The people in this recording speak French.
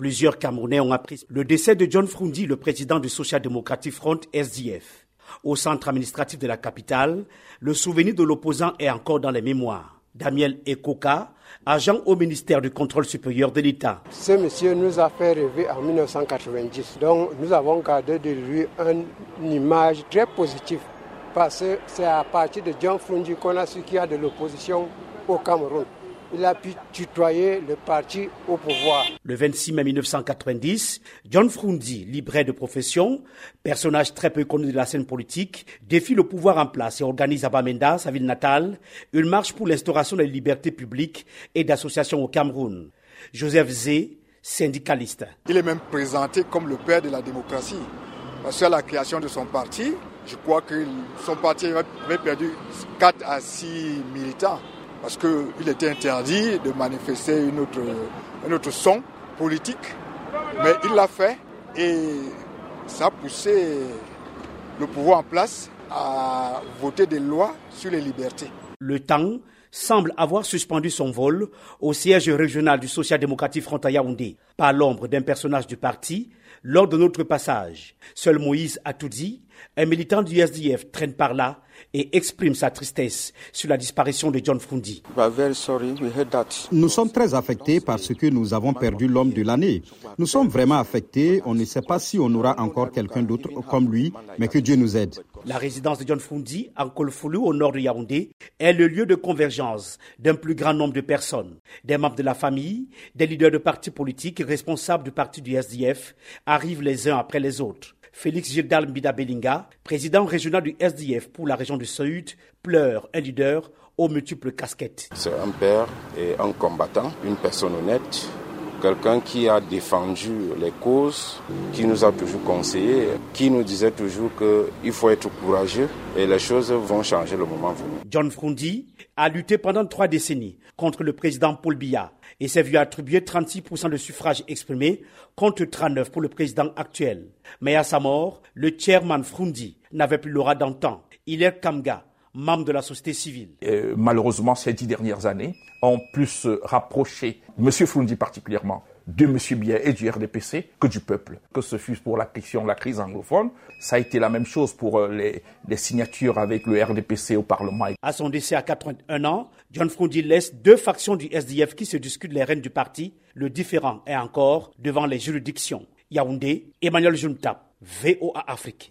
Plusieurs Camerounais ont appris le décès de John Frundi, le président du Social Democratic Front SDF. Au centre administratif de la capitale, le souvenir de l'opposant est encore dans les mémoires. Daniel Ekoka, agent au ministère du Contrôle supérieur de l'État. Ce monsieur nous a fait rêver en 1990. Donc nous avons gardé de lui une image très positive parce que c'est à partir de John Frundi qu'on a su qu'il y a de l'opposition au Cameroun il a pu tutoyer le parti au pouvoir. Le 26 mai 1990, John Frundi, libraire de profession, personnage très peu connu de la scène politique, défie le pouvoir en place et organise à Bamenda, sa ville natale, une marche pour l'instauration des libertés publiques et d'associations au Cameroun. Joseph Zé, syndicaliste. Il est même présenté comme le père de la démocratie. Parce qu'à la création de son parti, je crois que son parti avait perdu 4 à 6 militants parce qu'il était interdit de manifester une autre, un autre son politique. Mais il l'a fait et ça a poussé le pouvoir en place à voter des lois sur les libertés. Le temps semble avoir suspendu son vol au siège régional du social-démocratique frontal Yaoundé, par l'ombre d'un personnage du parti, lors de notre passage. Seul Moïse a tout dit, un militant du SDF traîne par là et exprime sa tristesse sur la disparition de John Frundi. Nous sommes très affectés parce que nous avons perdu l'homme de l'année. Nous sommes vraiment affectés. On ne sait pas si on aura encore quelqu'un d'autre comme lui, mais que Dieu nous aide. La résidence de John Frundi, en Kolfoulou, au nord de Yaoundé, est le lieu de convergence d'un plus grand nombre de personnes. Des membres de la famille, des leaders de partis politiques et responsables du parti du SDF arrivent les uns après les autres. Félix Gildal Mbida Belinga, président régional du SDF pour la région du Sud, pleure un leader aux multiples casquettes. C'est un père et un combattant, une personne honnête, quelqu'un qui a défendu les causes, qui nous a toujours conseillé, qui nous disait toujours qu'il faut être courageux et les choses vont changer le moment venu. John Frundi a lutté pendant trois décennies contre le président Paul Biya et s'est vu attribuer 36% de suffrages exprimés contre 39 pour le président actuel. Mais à sa mort, le chairman Frundi n'avait plus l'aura d'antan. Il est Kamga, membre de la société civile. malheureusement, ces dix dernières années ont plus rapproché M. Frundi particulièrement de M. Biya et du RDPC que du peuple. Que ce fût pour la question de la crise anglophone, ça a été la même chose pour euh, les, les signatures avec le RDPC au Parlement. À son décès à 81 ans, John Frundi laisse deux factions du SDF qui se discutent les rênes du parti. Le différent est encore devant les juridictions. Yaoundé, Emmanuel Junta, VOA Afrique.